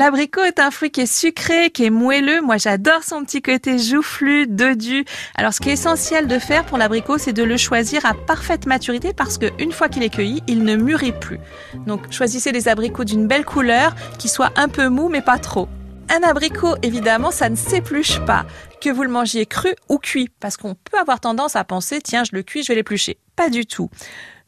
L'abricot est un fruit qui est sucré, qui est moelleux. Moi, j'adore son petit côté joufflu, dodu. Alors, ce qui est essentiel de faire pour l'abricot, c'est de le choisir à parfaite maturité parce qu'une fois qu'il est cueilli, il ne mûrit plus. Donc, choisissez des abricots d'une belle couleur, qui soient un peu mous, mais pas trop. Un abricot, évidemment, ça ne s'épluche pas, que vous le mangiez cru ou cuit, parce qu'on peut avoir tendance à penser, tiens, je le cuis, je vais l'éplucher. Pas du tout.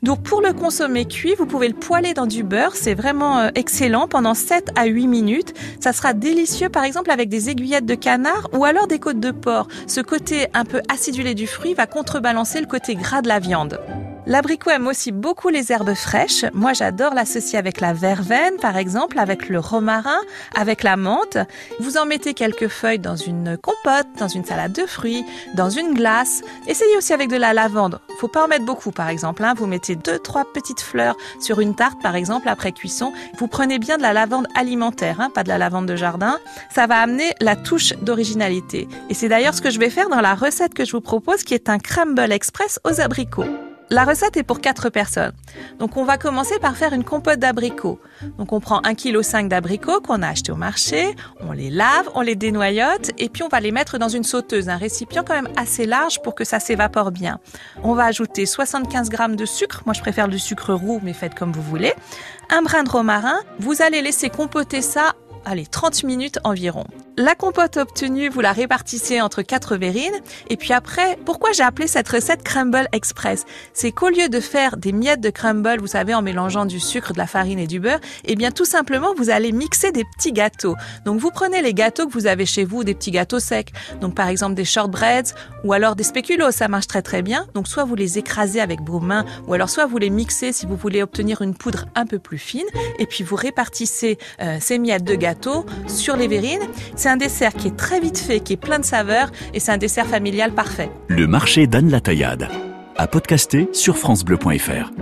Donc pour le consommer cuit, vous pouvez le poêler dans du beurre, c'est vraiment euh, excellent pendant 7 à 8 minutes. Ça sera délicieux par exemple avec des aiguillettes de canard ou alors des côtes de porc. Ce côté un peu acidulé du fruit va contrebalancer le côté gras de la viande. L'abricot aime aussi beaucoup les herbes fraîches. Moi, j'adore l'associer avec la verveine, par exemple, avec le romarin, avec la menthe. Vous en mettez quelques feuilles dans une compote, dans une salade de fruits, dans une glace. Essayez aussi avec de la lavande. Faut pas en mettre beaucoup, par exemple. Hein. Vous mettez deux, trois petites fleurs sur une tarte, par exemple, après cuisson. Vous prenez bien de la lavande alimentaire, hein, pas de la lavande de jardin. Ça va amener la touche d'originalité. Et c'est d'ailleurs ce que je vais faire dans la recette que je vous propose, qui est un crumble express aux abricots. La recette est pour 4 personnes. Donc on va commencer par faire une compote d'abricots. Donc on prend 1,5 kg d'abricots qu'on a achetés au marché, on les lave, on les dénoyote et puis on va les mettre dans une sauteuse, un récipient quand même assez large pour que ça s'évapore bien. On va ajouter 75 g de sucre, moi je préfère du sucre roux mais faites comme vous voulez, un brin de romarin, vous allez laisser compoter ça allez, 30 minutes environ. La compote obtenue, vous la répartissez entre quatre verrines. Et puis après, pourquoi j'ai appelé cette recette Crumble Express? C'est qu'au lieu de faire des miettes de crumble, vous savez, en mélangeant du sucre, de la farine et du beurre, eh bien tout simplement, vous allez mixer des petits gâteaux. Donc vous prenez les gâteaux que vous avez chez vous, des petits gâteaux secs. Donc par exemple des shortbreads ou alors des spéculoos, ça marche très très bien. Donc soit vous les écrasez avec vos mains ou alors soit vous les mixez si vous voulez obtenir une poudre un peu plus fine. Et puis vous répartissez euh, ces miettes de gâteau sur les verrines. C'est un dessert qui est très vite fait, qui est plein de saveurs et c'est un dessert familial parfait. Le marché d'Anne la Taillade. À podcaster sur FranceBleu.fr.